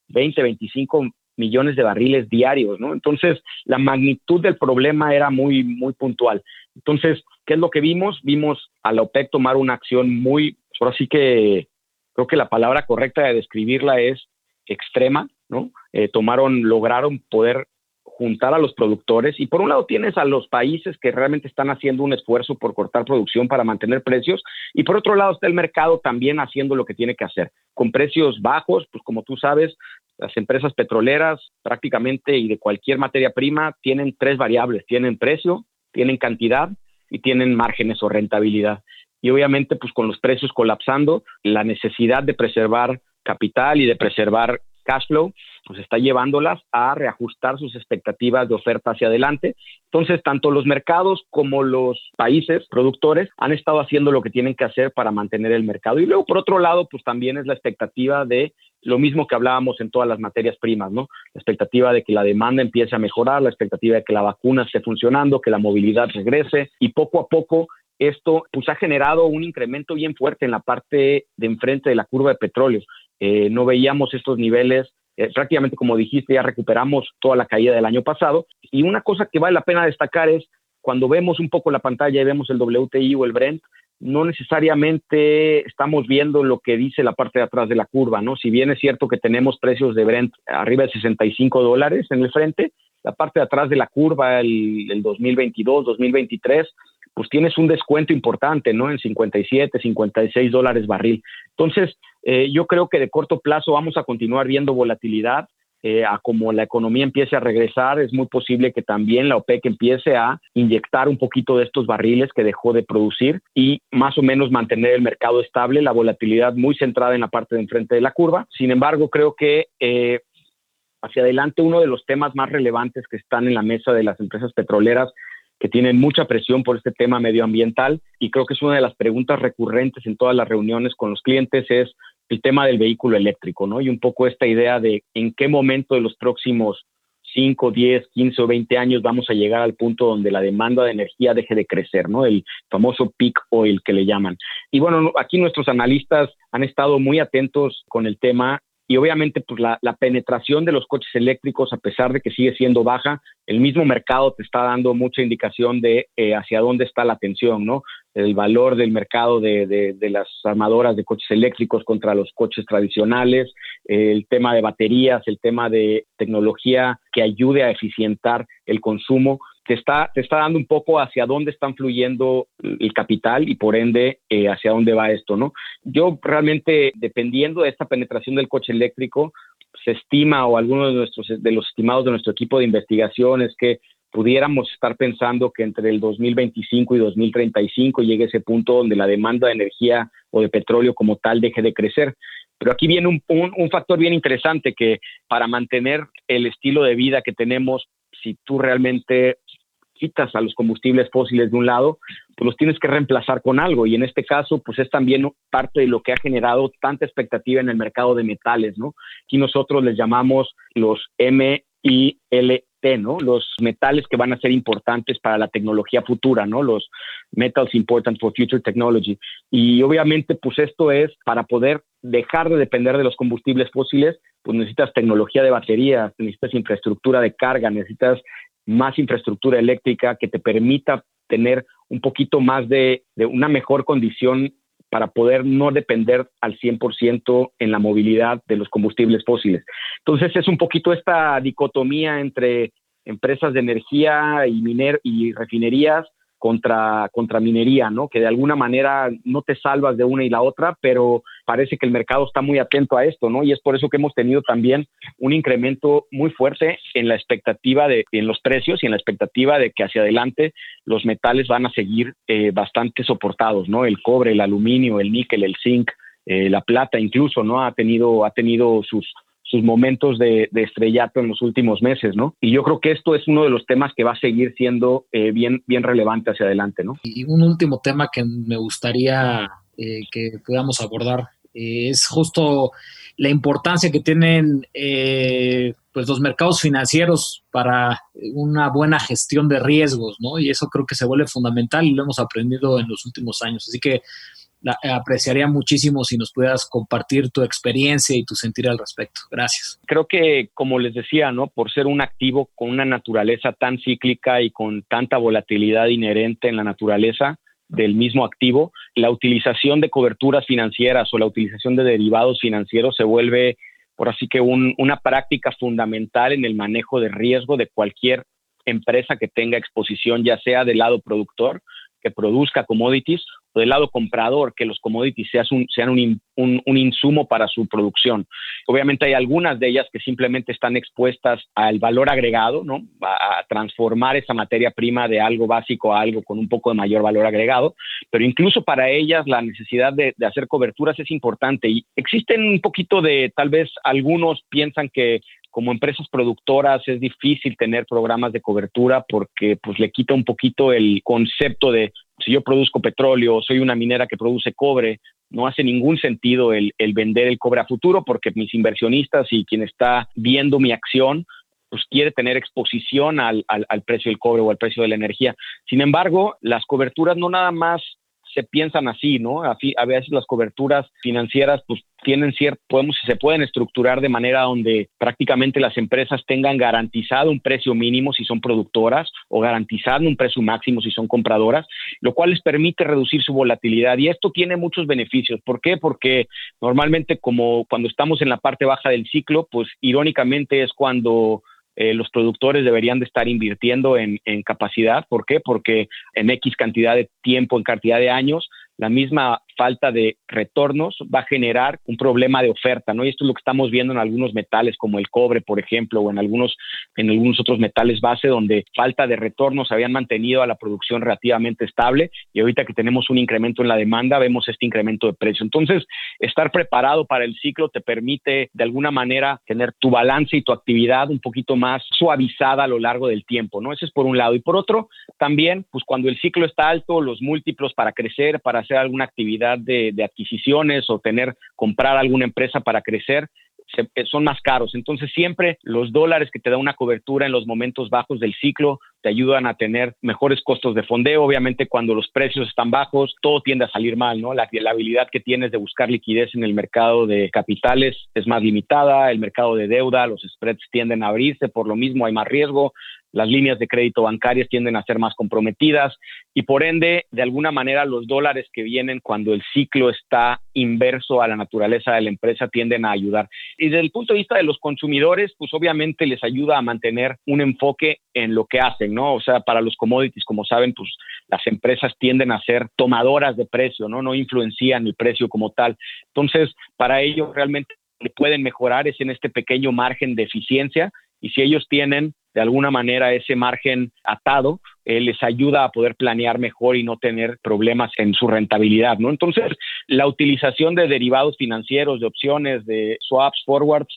20, 25 millones de barriles diarios, ¿no? Entonces, la magnitud del problema era muy, muy puntual. Entonces, ¿qué es lo que vimos? Vimos a la OPEC tomar una acción muy, ahora sí que creo que la palabra correcta de describirla es extrema, ¿no? Eh, tomaron, lograron poder juntar a los productores y por un lado tienes a los países que realmente están haciendo un esfuerzo por cortar producción para mantener precios y por otro lado está el mercado también haciendo lo que tiene que hacer con precios bajos, pues como tú sabes, las empresas petroleras prácticamente y de cualquier materia prima tienen tres variables, tienen precio, tienen cantidad y tienen márgenes o rentabilidad. Y obviamente, pues con los precios colapsando, la necesidad de preservar capital y de preservar cash flow, pues está llevándolas a reajustar sus expectativas de oferta hacia adelante. Entonces, tanto los mercados como los países productores han estado haciendo lo que tienen que hacer para mantener el mercado. Y luego, por otro lado, pues también es la expectativa de lo mismo que hablábamos en todas las materias primas, ¿no? La expectativa de que la demanda empiece a mejorar, la expectativa de que la vacuna esté funcionando, que la movilidad regrese y poco a poco esto pues ha generado un incremento bien fuerte en la parte de enfrente de la curva de petróleo. Eh, no veíamos estos niveles, eh, prácticamente como dijiste, ya recuperamos toda la caída del año pasado. Y una cosa que vale la pena destacar es cuando vemos un poco la pantalla y vemos el WTI o el Brent, no necesariamente estamos viendo lo que dice la parte de atrás de la curva, ¿no? Si bien es cierto que tenemos precios de Brent arriba de 65 dólares en el frente, la parte de atrás de la curva, el, el 2022, 2023, pues tienes un descuento importante, ¿no? En 57, 56 dólares barril. Entonces, eh, yo creo que de corto plazo vamos a continuar viendo volatilidad. Eh, a como la economía empiece a regresar, es muy posible que también la OPEC empiece a inyectar un poquito de estos barriles que dejó de producir y más o menos mantener el mercado estable, la volatilidad muy centrada en la parte de enfrente de la curva. Sin embargo, creo que eh, hacia adelante uno de los temas más relevantes que están en la mesa de las empresas petroleras que tienen mucha presión por este tema medioambiental y creo que es una de las preguntas recurrentes en todas las reuniones con los clientes es el tema del vehículo eléctrico, ¿no? Y un poco esta idea de en qué momento de los próximos 5, 10, 15 o 20 años vamos a llegar al punto donde la demanda de energía deje de crecer, ¿no? El famoso peak oil que le llaman. Y bueno, aquí nuestros analistas han estado muy atentos con el tema y obviamente pues la, penetración de los coches eléctricos, a pesar de que sigue siendo baja, el mismo mercado te está dando mucha indicación de eh, hacia dónde está la atención, ¿no? El valor del mercado de, de, las armadoras de coches eléctricos contra los coches tradicionales, el tema de baterías, el tema de tecnología que ayude a eficientar el consumo te está, te está dando un poco hacia dónde están fluyendo el capital y por ende eh, hacia dónde va esto, ¿no? Yo realmente, dependiendo de esta penetración del coche eléctrico, se estima o algunos de, nuestros, de los estimados de nuestro equipo de investigación es que pudiéramos estar pensando que entre el 2025 y 2035 llegue ese punto donde la demanda de energía o de petróleo como tal deje de crecer. Pero aquí viene un, un, factor bien interesante que para mantener el estilo de vida que tenemos, si tú realmente quitas a los combustibles fósiles de un lado, pues los tienes que reemplazar con algo. Y en este caso, pues es también parte de lo que ha generado tanta expectativa en el mercado de metales, ¿no? Aquí nosotros les llamamos los M y L ¿no? Los metales que van a ser importantes para la tecnología futura, ¿no? Los metals important for future technology. Y obviamente, pues esto es para poder dejar de depender de los combustibles fósiles, pues necesitas tecnología de baterías, necesitas infraestructura de carga, necesitas más infraestructura eléctrica que te permita tener un poquito más de, una mejor condición para poder no depender al 100% en la movilidad de los combustibles fósiles. Entonces es un poquito esta dicotomía entre empresas de energía y, miner y refinerías contra, contra minería, ¿no? Que de alguna manera no te salvas de una y la otra, pero parece que el mercado está muy atento a esto, ¿no? Y es por eso que hemos tenido también un incremento muy fuerte en la expectativa de, en los precios y en la expectativa de que hacia adelante los metales van a seguir eh, bastante soportados, ¿no? El cobre, el aluminio, el níquel, el zinc, eh, la plata incluso, ¿no? Ha tenido, ha tenido sus, sus momentos de, estrellato en los últimos meses, ¿no? Y yo creo que esto es uno de los temas que va a seguir siendo eh, bien, bien relevante hacia adelante, ¿no? Y un último tema que me gustaría eh, que podamos abordar eh, es justo la importancia que tienen pues los mercados financieros para una buena gestión de riesgos, ¿no? Y eso creo que se vuelve fundamental y lo hemos aprendido en los últimos años. Así que apreciaría muchísimo si nos puedas compartir tu experiencia y tu sentir al respecto. Gracias. Creo que, como les decía, ¿no? Por ser un activo con una naturaleza tan cíclica y con tanta volatilidad inherente en la naturaleza del mismo activo, la utilización de coberturas financieras o la utilización de derivados financieros se vuelve, por así que, una práctica fundamental en el manejo de riesgo de cualquier empresa que tenga exposición, ya sea del lado productor que produzca commodities del lado comprador que los commodities sean, un, sean un, un, insumo para su producción. Obviamente hay algunas de ellas que simplemente están expuestas al valor agregado, ¿no? A, transformar esa materia prima de algo básico a algo con un poco de mayor valor agregado, pero incluso para ellas la necesidad de, de hacer coberturas es importante y existen un poquito de, tal vez algunos piensan que como empresas productoras es difícil tener programas de cobertura porque pues le quita un poquito el concepto de si yo produzco petróleo, soy una minera que produce cobre, no hace ningún sentido el, vender el cobre a futuro porque mis inversionistas y quien está viendo mi acción pues quiere tener exposición al, al, precio del cobre o al precio de la energía. Sin embargo, las coberturas no nada más se piensan así, ¿no? A, veces las coberturas financieras pues tienen cierto, podemos, se pueden estructurar de manera donde prácticamente las empresas tengan garantizado un precio mínimo si son productoras o garantizado un precio máximo si son compradoras, lo cual les permite reducir su volatilidad. Y esto tiene muchos beneficios. ¿Por qué? Porque normalmente como cuando estamos en la parte baja del ciclo, pues irónicamente es cuando eh, los productores deberían de estar invirtiendo en, en, capacidad. ¿Por qué? Porque en X cantidad de tiempo, en cantidad de años, la misma falta de retornos va a generar un problema de oferta, ¿no? Y esto es lo que estamos viendo en algunos metales como el cobre, por ejemplo, o en algunos, en algunos otros metales base donde falta de retornos habían mantenido a la producción relativamente estable y ahorita que tenemos un incremento en la demanda, vemos este incremento de precio. Entonces, estar preparado para el ciclo te permite de alguna manera tener tu balance y tu actividad un poquito más suavizada a lo largo del tiempo, ¿no? Ese es por un lado. Y por otro, también, pues cuando el ciclo está alto, los múltiplos para crecer, para hacer alguna actividad de, adquisiciones o tener, comprar alguna empresa para crecer, eh, son más caros. Entonces siempre los dólares que te da una cobertura en los momentos bajos del ciclo te ayudan a tener mejores costos de fondeo. Obviamente cuando los precios están bajos, todo tiende a salir mal, ¿no? La, la habilidad que tienes de buscar liquidez en el mercado de capitales es más limitada, el mercado de deuda, los spreads tienden a abrirse, por lo mismo hay más riesgo, las líneas de crédito bancarias tienden a ser más comprometidas y por ende, de alguna manera, los dólares que vienen cuando el ciclo está inverso a la naturaleza de la empresa tienden a ayudar. Y desde el punto de vista de los consumidores, pues obviamente les ayuda a mantener un enfoque en lo que hacen, ¿no? O sea, para los commodities, como saben, pues las empresas tienden a ser tomadoras de precio, ¿no? No influencian el precio como tal. Entonces, para ellos realmente pueden mejorar es en este pequeño margen de eficiencia y si ellos tienen de alguna manera ese margen atado, eh, les ayuda a poder planear mejor y no tener problemas en su rentabilidad, ¿no? Entonces, la utilización de derivados financieros, de opciones, de swaps, forwards,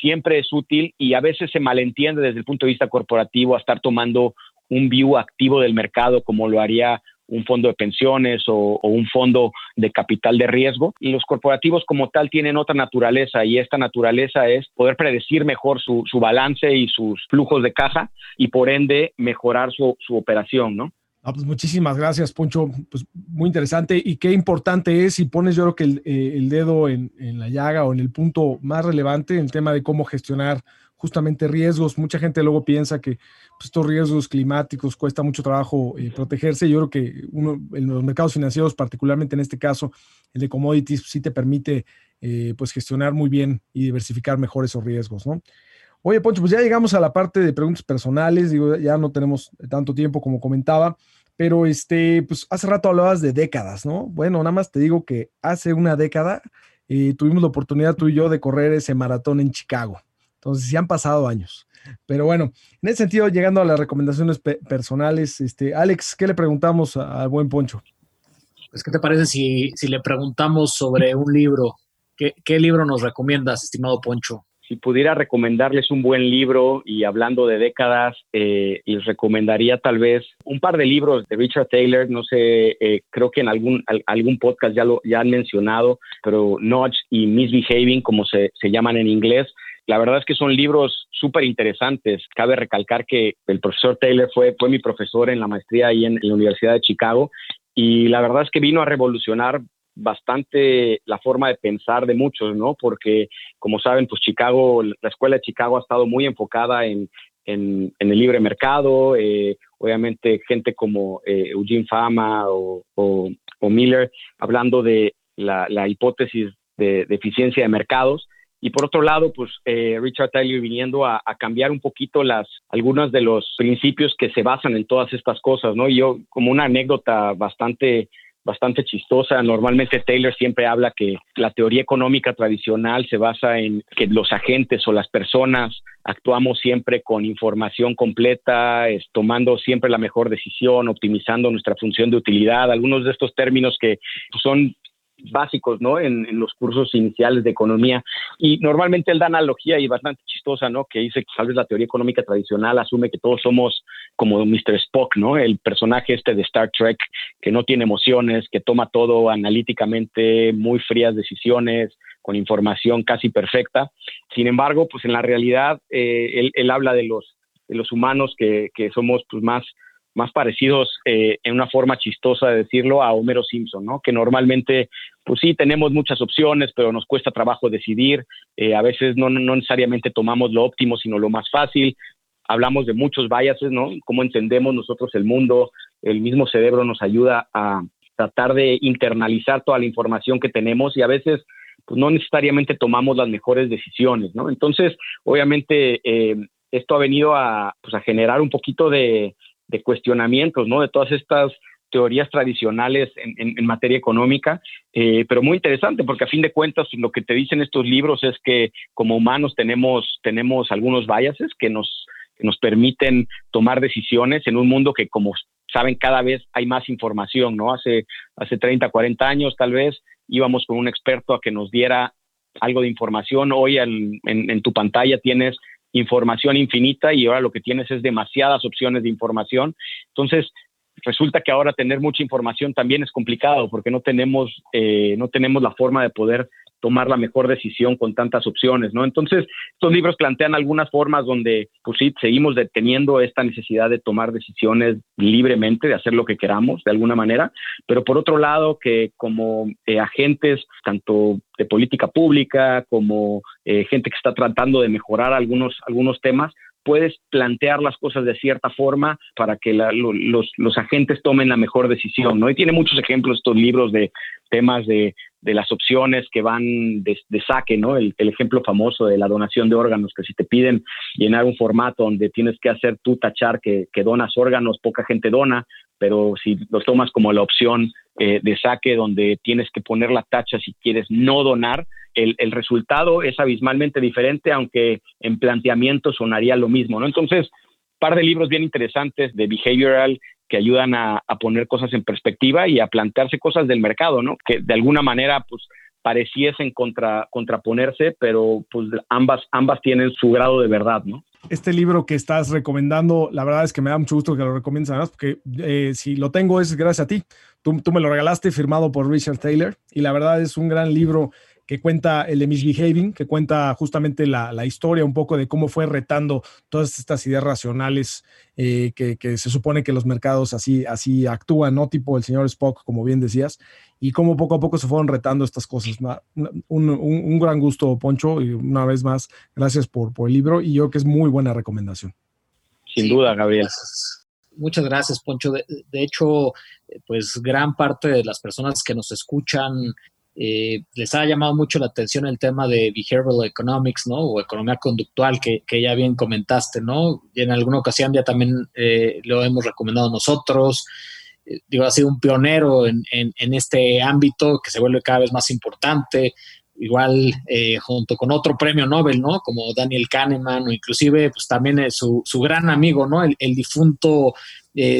siempre es útil y a veces se malentiende desde el punto de vista corporativo a estar tomando un view activo del mercado como lo haría un fondo de pensiones o, un fondo de capital de riesgo. Y los corporativos como tal tienen otra naturaleza y esta naturaleza es poder predecir mejor su, balance y sus flujos de caja y por ende mejorar su, operación, ¿no? Ah, pues muchísimas gracias, Poncho. Pues muy interesante y qué importante es, y pones yo creo que el, eh, dedo en, en, la llaga o en el punto más relevante, el tema de cómo gestionar justamente riesgos. Mucha gente luego piensa que pues, estos riesgos climáticos cuesta mucho trabajo eh, protegerse. Yo creo que uno, en los mercados financieros, particularmente en este caso, el de commodities, sí te permite eh, pues gestionar muy bien y diversificar mejor esos riesgos, ¿no? Oye, Poncho, pues ya llegamos a la parte de preguntas personales, digo, ya no tenemos tanto tiempo como comentaba, pero este, pues hace rato hablabas de décadas, ¿no? Bueno, nada más te digo que hace una década eh, tuvimos la oportunidad tú y yo de correr ese maratón en Chicago. Entonces, sí han pasado años. Pero bueno, en ese sentido, llegando a las recomendaciones personales, este, Alex, ¿qué le preguntamos al buen Poncho? Pues, ¿qué te parece si, si le preguntamos sobre un libro? ¿Qué, ¿Qué, libro nos recomiendas, estimado Poncho? Si pudiera recomendarles un buen libro y hablando de décadas, eh, les recomendaría tal vez un par de libros de Richard Taylor. No sé, eh, creo que en algún, algún podcast ya lo ya han mencionado, pero Notch y Misbehaving, como se, se llaman en inglés, la verdad es que son libros súper interesantes. Cabe recalcar que el profesor Taylor fue, fue mi profesor en la maestría ahí en, la Universidad de Chicago y la verdad es que vino a revolucionar bastante la forma de pensar de muchos, ¿no? Porque, como saben, pues Chicago, la escuela de Chicago ha estado muy enfocada en, en, el libre mercado, eh, obviamente gente como eh, Eugene Fama o, o, Miller hablando de la, la hipótesis de, de, eficiencia de mercados, y por otro lado, pues eh, Richard Taylor viniendo a, cambiar un poquito las, algunos de los principios que se basan en todas estas cosas, ¿no? Y yo, como una anécdota bastante bastante chistosa. Normalmente Taylor siempre habla que la teoría económica tradicional se basa en que los agentes o las personas actuamos siempre con información completa, tomando siempre la mejor decisión, optimizando nuestra función de utilidad. Algunos de estos términos que son básicos, ¿no? En, los cursos iniciales de economía. Y normalmente él da analogía y bastante chistosa, ¿no? Que dice que tal la teoría económica tradicional asume que todos somos como Mr. Spock, ¿no? El personaje este de Star Trek que no tiene emociones, que toma todo analíticamente, muy frías decisiones, con información casi perfecta. Sin embargo, pues en la realidad, eh, él, habla de los, humanos que, que somos pues más más parecidos eh, en una forma chistosa de decirlo a Homero Simpson, ¿no? Que normalmente, pues sí, tenemos muchas opciones, pero nos cuesta trabajo decidir. Eh, a veces no, necesariamente tomamos lo óptimo, sino lo más fácil. Hablamos de muchos biases, ¿no? Cómo entendemos nosotros el mundo. El mismo cerebro nos ayuda a tratar de internalizar toda la información que tenemos y a veces pues no necesariamente tomamos las mejores decisiones, ¿no? Entonces, obviamente, eh, esto ha venido a, pues, generar un poquito de cuestionamientos, ¿no? De todas estas teorías tradicionales en, materia económica, eh, pero muy interesante porque a fin de cuentas lo que te dicen estos libros es que como humanos tenemos, tenemos algunos biases que nos, nos permiten tomar decisiones en un mundo que como saben cada vez hay más información, ¿no? Hace, hace 30, 40 años tal vez íbamos con un experto a que nos diera algo de información, hoy en tu pantalla tienes información infinita y ahora lo que tienes es demasiadas opciones de información. Entonces, resulta que ahora tener mucha información también es complicado porque no tenemos, eh, no tenemos la forma de poder tomar la mejor decisión con tantas opciones, ¿no? Entonces, estos libros plantean algunas formas donde, pues sí, seguimos deteniendo esta necesidad de tomar decisiones libremente, de hacer lo que queramos, de alguna manera, pero por otro lado, que como eh, agentes, tanto de política pública como eh, gente que está tratando de mejorar algunos, algunos temas, puedes plantear las cosas de cierta forma para que los, los, agentes tomen la mejor decisión, ¿no? Y tiene muchos ejemplos estos libros de temas de, las opciones que van de, saque, ¿no? El, ejemplo famoso de la donación de órganos, que si te piden llenar un formato donde tienes que hacer tú tachar que, que donas órganos, poca gente dona, pero si lo tomas como la opción eh, de saque donde tienes que poner la tacha si quieres no donar, el, el, resultado es abismalmente diferente, aunque en planteamiento sonaría lo mismo, ¿no? Entonces, par de libros bien interesantes de behavioral que ayudan a, poner cosas en perspectiva y a plantearse cosas del mercado, ¿no? Que de alguna manera, pues, pareciesen contra, contraponerse, pero pues ambas, ambas tienen su grado de verdad, ¿no? Este libro que estás recomendando, la verdad es que me da mucho gusto que lo recomiendes además, porque eh, si lo tengo es gracias a ti. Tú, tú me lo regalaste firmado por Richard Taylor y la verdad es un gran libro que cuenta el de Misbehaving, que cuenta justamente la, la, historia un poco de cómo fue retando todas estas ideas racionales eh, que, que, se supone que los mercados así, así actúan, ¿no? Tipo el señor Spock, como bien decías, y cómo poco a poco se fueron retando estas cosas. Un, un, un gran gusto, Poncho, y una vez más, gracias por, por el libro, y yo que es muy buena recomendación. Sin duda, Gabriel. Muchas gracias, Poncho. De, de, hecho, pues gran parte de las personas que nos escuchan eh, les ha llamado mucho la atención el tema de behavioral economics, ¿no? O economía conductual, que, ya bien comentaste, ¿no? Y en alguna ocasión ya también eh, lo hemos recomendado nosotros. Eh, digo, ha sido un pionero en, este ámbito que se vuelve cada vez más importante. Igual junto con otro premio Nobel, ¿no? Como Daniel Kahneman o inclusive pues también su, su gran amigo, ¿no? El, difunto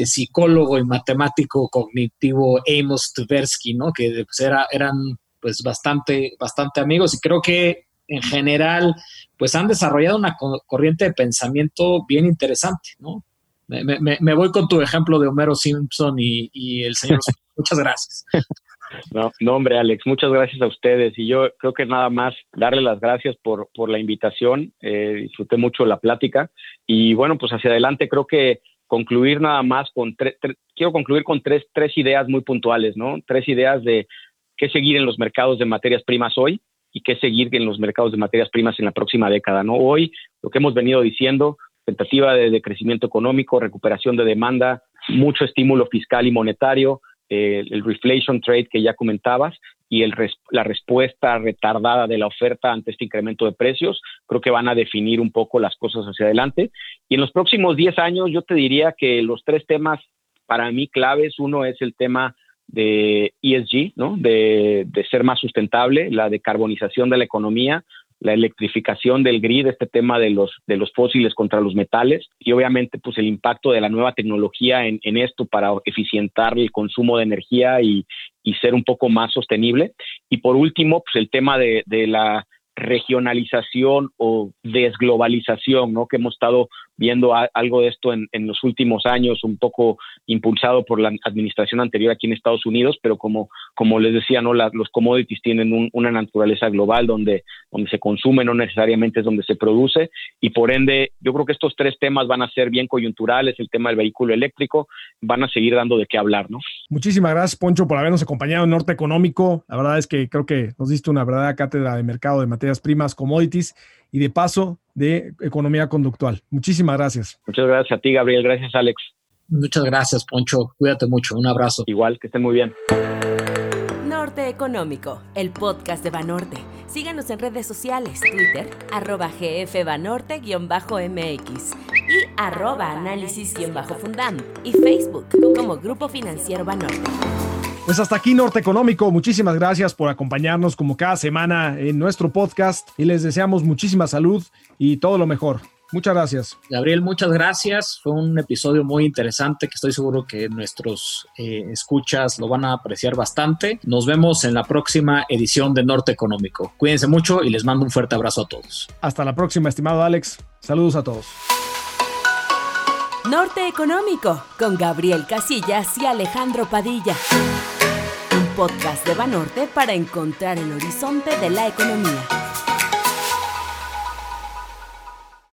psicólogo y matemático cognitivo Amos Tversky, ¿no? Que pues, era, eran pues bastante, bastante amigos y creo que en general pues han desarrollado una corriente de pensamiento bien interesante, ¿no? Me, voy con tu ejemplo de Homero Simpson y, el señor. muchas gracias. No, no, hombre, Alex, muchas gracias a ustedes. Y yo creo que nada más darle las gracias por, por la invitación. Eh, disfruté mucho la plática. Y bueno, pues hacia adelante creo que concluir nada más con tres, quiero concluir con tres, tres ideas muy puntuales, ¿no? Tres ideas de qué seguir en los mercados de materias primas hoy y qué seguir en los mercados de materias primas en la próxima década. ¿no? Hoy, lo que hemos venido diciendo, tentativa de, crecimiento económico, recuperación de demanda, mucho estímulo fiscal y monetario, eh, el reflation trade que ya comentabas y el la respuesta retardada de la oferta ante este incremento de precios, creo que van a definir un poco las cosas hacia adelante. Y en los próximos 10 años yo te diría que los tres temas para mí claves, uno es el tema de ESG, ¿no? De, ser más sustentable, la decarbonización de la economía, la electrificación del grid, este tema de los, de los fósiles contra los metales y obviamente pues el impacto de la nueva tecnología en, en esto para eficientar el consumo de energía y, y, ser un poco más sostenible. Y por último, pues el tema de, de la regionalización o desglobalización, ¿no? Que hemos estado viendo algo de esto en, en, los últimos años, un poco impulsado por la administración anterior aquí en Estados Unidos, pero como, como les decía, ¿no? los commodities tienen una naturaleza global donde, donde se consume, no necesariamente es donde se produce, y por ende, yo creo que estos tres temas van a ser bien coyunturales, el tema del vehículo eléctrico, van a seguir dando de qué hablar, ¿no? Muchísimas gracias, Poncho, por habernos acompañado en Norte Económico. La verdad es que creo que nos diste una verdadera cátedra de mercado de materias primas, commodities, y de paso de economía conductual. Muchísimas gracias. Muchas gracias a ti, Gabriel. Gracias, Alex. Muchas gracias, Poncho. Cuídate mucho. Un abrazo. Igual, que estén muy bien. Norte Económico, el podcast de Banorte. Síganos en redes sociales, Twitter, arroba gfbanorte-mx y arroba análisis-fundam y Facebook como Grupo Financiero Banorte. Pues hasta aquí Norte Económico. Muchísimas gracias por acompañarnos como cada semana en nuestro podcast y les deseamos muchísima salud y todo lo mejor. Muchas gracias. Gabriel, muchas gracias. Fue un episodio muy interesante que estoy seguro que nuestros eh, escuchas lo van a apreciar bastante. Nos vemos en la próxima edición de Norte Económico. Cuídense mucho y les mando un fuerte abrazo a todos. Hasta la próxima, estimado Alex. Saludos a todos. Norte Económico con Gabriel Casillas y Alejandro Padilla podcast de Banorte para encontrar el horizonte de la economía.